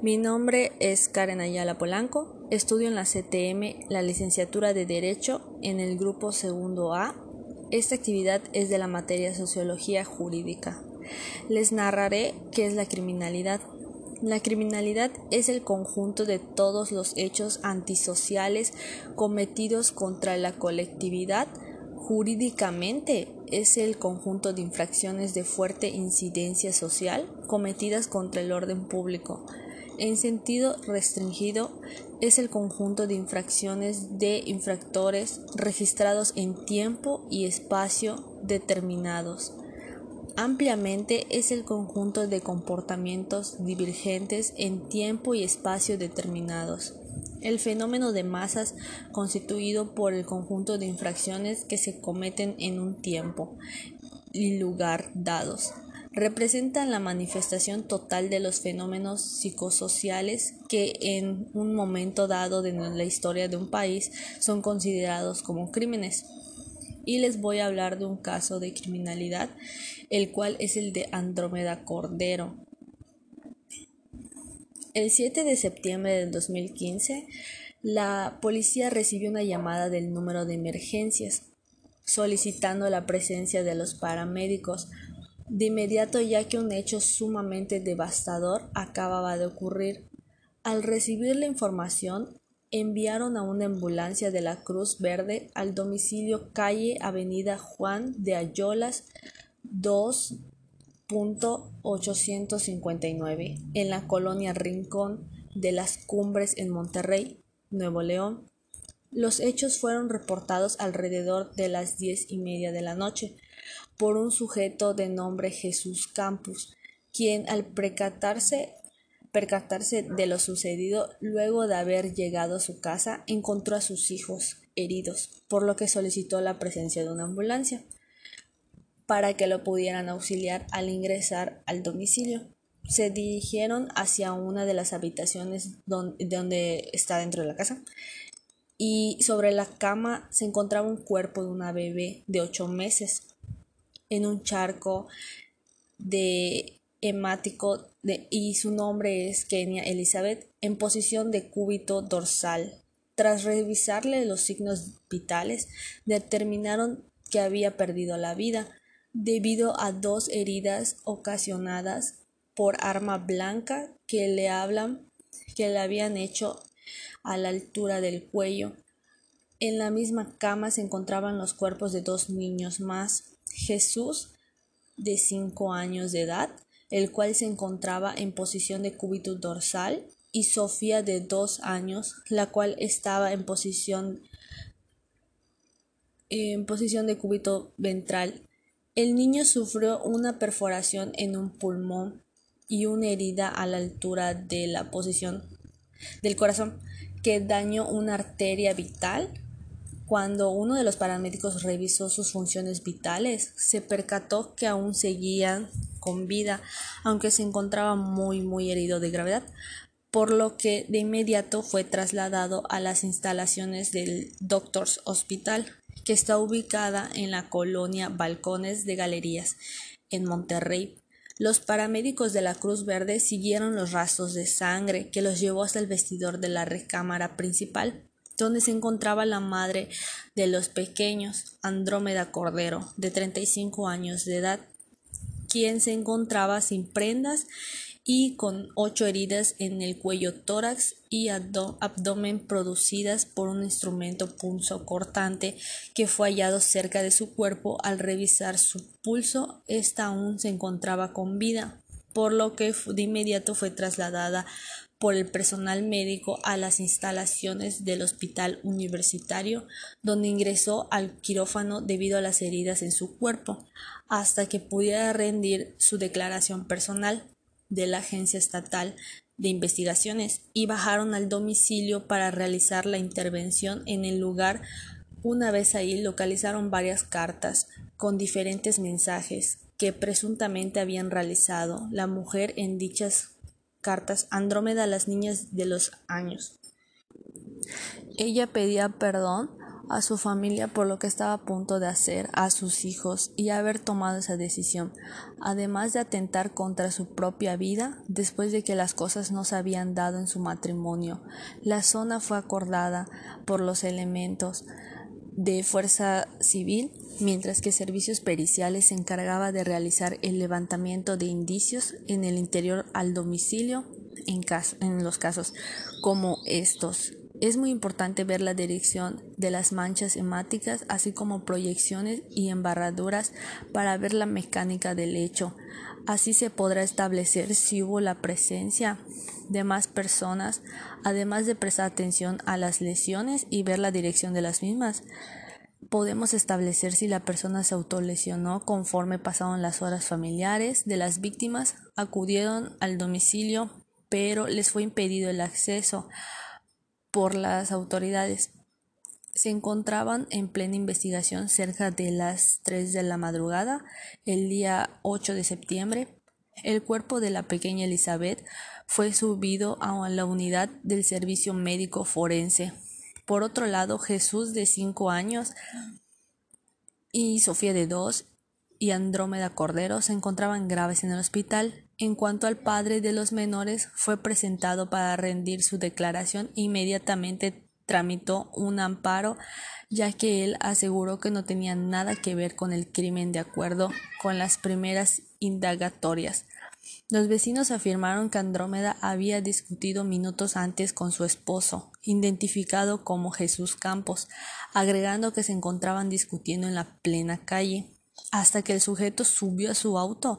Mi nombre es Karen Ayala Polanco. Estudio en la CTM la licenciatura de Derecho en el grupo segundo A. Esta actividad es de la materia Sociología Jurídica. Les narraré qué es la criminalidad. La criminalidad es el conjunto de todos los hechos antisociales cometidos contra la colectividad. Jurídicamente es el conjunto de infracciones de fuerte incidencia social cometidas contra el orden público en sentido restringido, es el conjunto de infracciones de infractores registrados en tiempo y espacio determinados. Ampliamente es el conjunto de comportamientos divergentes en tiempo y espacio determinados. El fenómeno de masas constituido por el conjunto de infracciones que se cometen en un tiempo y lugar dados representan la manifestación total de los fenómenos psicosociales que en un momento dado de la historia de un país son considerados como crímenes. Y les voy a hablar de un caso de criminalidad, el cual es el de Andrómeda Cordero. El 7 de septiembre del 2015, la policía recibió una llamada del número de emergencias solicitando la presencia de los paramédicos de inmediato ya que un hecho sumamente devastador acababa de ocurrir. Al recibir la información, enviaron a una ambulancia de la Cruz Verde al domicilio calle Avenida Juan de Ayolas 2.859 en la colonia Rincón de las Cumbres en Monterrey, Nuevo León. Los hechos fueron reportados alrededor de las diez y media de la noche por un sujeto de nombre Jesús Campos, quien al percatarse, percatarse de lo sucedido luego de haber llegado a su casa encontró a sus hijos heridos, por lo que solicitó la presencia de una ambulancia para que lo pudieran auxiliar al ingresar al domicilio. Se dirigieron hacia una de las habitaciones donde, donde está dentro de la casa y sobre la cama se encontraba un cuerpo de una bebé de ocho meses en un charco de hemático y su nombre es Kenia Elizabeth en posición de cúbito dorsal. Tras revisarle los signos vitales, determinaron que había perdido la vida debido a dos heridas ocasionadas por arma blanca que le hablan que le habían hecho a la altura del cuello. En la misma cama se encontraban los cuerpos de dos niños más Jesús de cinco años de edad, el cual se encontraba en posición de cúbito dorsal, y Sofía de dos años, la cual estaba en posición en posición de cúbito ventral. El niño sufrió una perforación en un pulmón y una herida a la altura de la posición del corazón que dañó una arteria vital cuando uno de los paramédicos revisó sus funciones vitales, se percató que aún seguían con vida, aunque se encontraba muy muy herido de gravedad, por lo que de inmediato fue trasladado a las instalaciones del Doctors Hospital, que está ubicada en la colonia Balcones de Galerías, en Monterrey. Los paramédicos de la Cruz Verde siguieron los rastros de sangre que los llevó hasta el vestidor de la recámara principal donde se encontraba la madre de los pequeños, Andrómeda Cordero, de 35 años de edad, quien se encontraba sin prendas y con ocho heridas en el cuello tórax y abdomen producidas por un instrumento punzo cortante que fue hallado cerca de su cuerpo al revisar su pulso, esta aún se encontraba con vida, por lo que de inmediato fue trasladada por el personal médico a las instalaciones del hospital universitario, donde ingresó al quirófano debido a las heridas en su cuerpo, hasta que pudiera rendir su declaración personal de la Agencia Estatal de Investigaciones y bajaron al domicilio para realizar la intervención en el lugar. Una vez ahí localizaron varias cartas con diferentes mensajes que presuntamente habían realizado la mujer en dichas cartas Andrómeda a las niñas de los años. Ella pedía perdón a su familia por lo que estaba a punto de hacer a sus hijos y haber tomado esa decisión, además de atentar contra su propia vida después de que las cosas no se habían dado en su matrimonio. La zona fue acordada por los elementos de fuerza civil, mientras que servicios periciales se encargaba de realizar el levantamiento de indicios en el interior al domicilio en, en los casos como estos. Es muy importante ver la dirección de las manchas hemáticas, así como proyecciones y embarraduras para ver la mecánica del hecho. Así se podrá establecer si hubo la presencia de más personas, además de prestar atención a las lesiones y ver la dirección de las mismas. Podemos establecer si la persona se autolesionó conforme pasaron las horas familiares de las víctimas, acudieron al domicilio, pero les fue impedido el acceso por las autoridades. Se encontraban en plena investigación cerca de las 3 de la madrugada, el día 8 de septiembre. El cuerpo de la pequeña Elizabeth fue subido a la unidad del servicio médico forense. Por otro lado, Jesús de 5 años y Sofía de 2 y Andrómeda Cordero se encontraban graves en el hospital. En cuanto al padre de los menores, fue presentado para rendir su declaración inmediatamente tramitó un amparo, ya que él aseguró que no tenía nada que ver con el crimen de acuerdo con las primeras indagatorias. Los vecinos afirmaron que Andrómeda había discutido minutos antes con su esposo, identificado como Jesús Campos, agregando que se encontraban discutiendo en la plena calle, hasta que el sujeto subió a su auto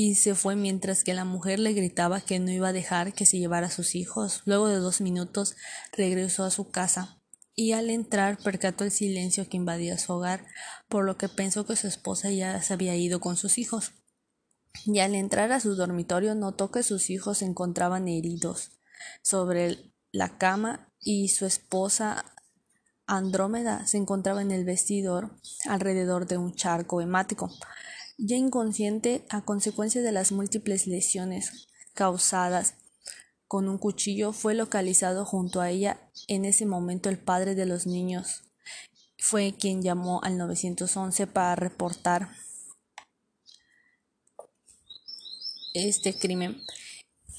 y se fue mientras que la mujer le gritaba que no iba a dejar que se llevara a sus hijos. Luego de dos minutos regresó a su casa y al entrar percató el silencio que invadía su hogar, por lo que pensó que su esposa ya se había ido con sus hijos. Y al entrar a su dormitorio notó que sus hijos se encontraban heridos sobre la cama y su esposa Andrómeda se encontraba en el vestidor alrededor de un charco hemático ya inconsciente a consecuencia de las múltiples lesiones causadas con un cuchillo, fue localizado junto a ella en ese momento el padre de los niños. Fue quien llamó al 911 para reportar este crimen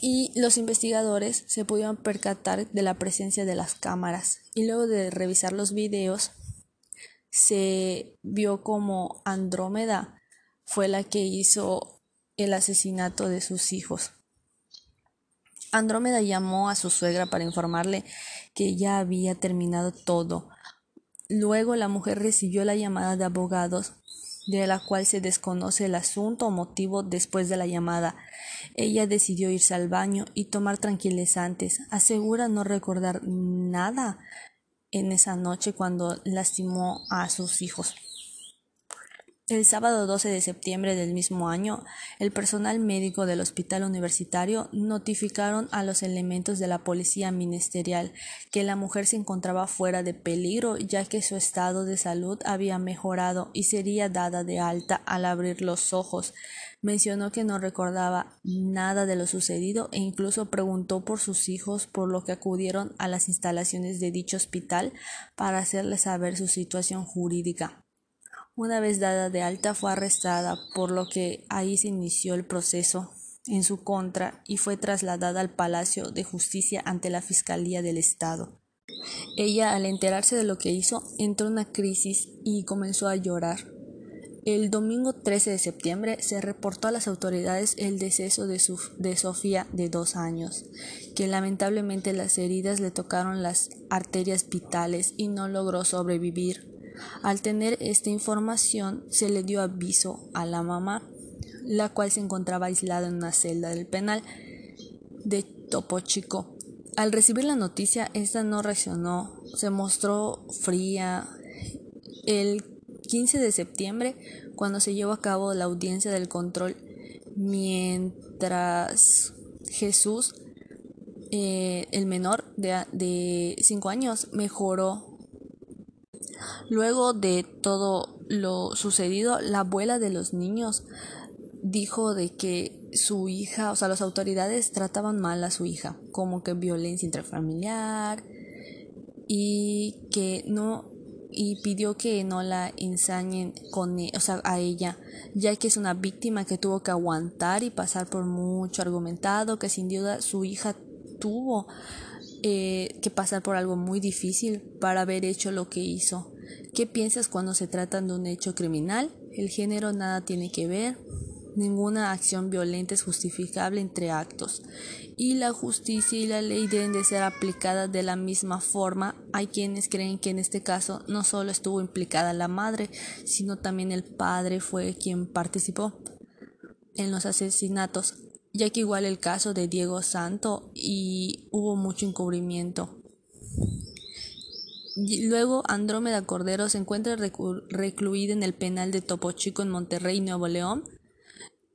y los investigadores se pudieron percatar de la presencia de las cámaras y luego de revisar los videos se vio como Andrómeda fue la que hizo el asesinato de sus hijos. Andrómeda llamó a su suegra para informarle que ya había terminado todo. Luego la mujer recibió la llamada de abogados, de la cual se desconoce el asunto o motivo después de la llamada. Ella decidió irse al baño y tomar tranquilizantes. Asegura no recordar nada en esa noche cuando lastimó a sus hijos. El sábado 12 de septiembre del mismo año, el personal médico del hospital universitario notificaron a los elementos de la policía ministerial que la mujer se encontraba fuera de peligro ya que su estado de salud había mejorado y sería dada de alta al abrir los ojos. Mencionó que no recordaba nada de lo sucedido e incluso preguntó por sus hijos por lo que acudieron a las instalaciones de dicho hospital para hacerles saber su situación jurídica. Una vez dada de alta fue arrestada, por lo que ahí se inició el proceso en su contra y fue trasladada al Palacio de Justicia ante la Fiscalía del Estado. Ella, al enterarse de lo que hizo, entró en una crisis y comenzó a llorar. El domingo 13 de septiembre se reportó a las autoridades el deceso de, de Sofía de dos años, que lamentablemente las heridas le tocaron las arterias vitales y no logró sobrevivir al tener esta información, se le dio aviso a la mamá, la cual se encontraba aislada en una celda del penal de Topo Chico. Al recibir la noticia, esta no reaccionó, se mostró fría. El 15 de septiembre, cuando se llevó a cabo la audiencia del control, mientras Jesús, eh, el menor de 5 años, mejoró Luego de todo lo sucedido, la abuela de los niños dijo de que su hija, o sea, las autoridades trataban mal a su hija, como que violencia intrafamiliar y que no y pidió que no la ensañen con e, o sea, a ella, ya que es una víctima que tuvo que aguantar y pasar por mucho argumentado, que sin duda su hija tuvo eh, que pasar por algo muy difícil para haber hecho lo que hizo. ¿Qué piensas cuando se trata de un hecho criminal? El género nada tiene que ver. Ninguna acción violenta es justificable entre actos y la justicia y la ley deben de ser aplicadas de la misma forma. Hay quienes creen que en este caso no solo estuvo implicada la madre, sino también el padre fue quien participó en los asesinatos, ya que igual el caso de Diego Santo y hubo mucho encubrimiento. Luego, Andrómeda Cordero se encuentra recluida en el penal de Topo Chico en Monterrey, Nuevo León,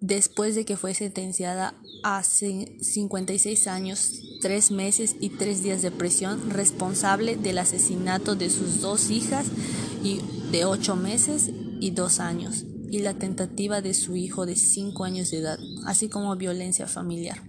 después de que fue sentenciada a 56 años, 3 meses y 3 días de prisión, responsable del asesinato de sus dos hijas y de 8 meses y 2 años, y la tentativa de su hijo de 5 años de edad, así como violencia familiar.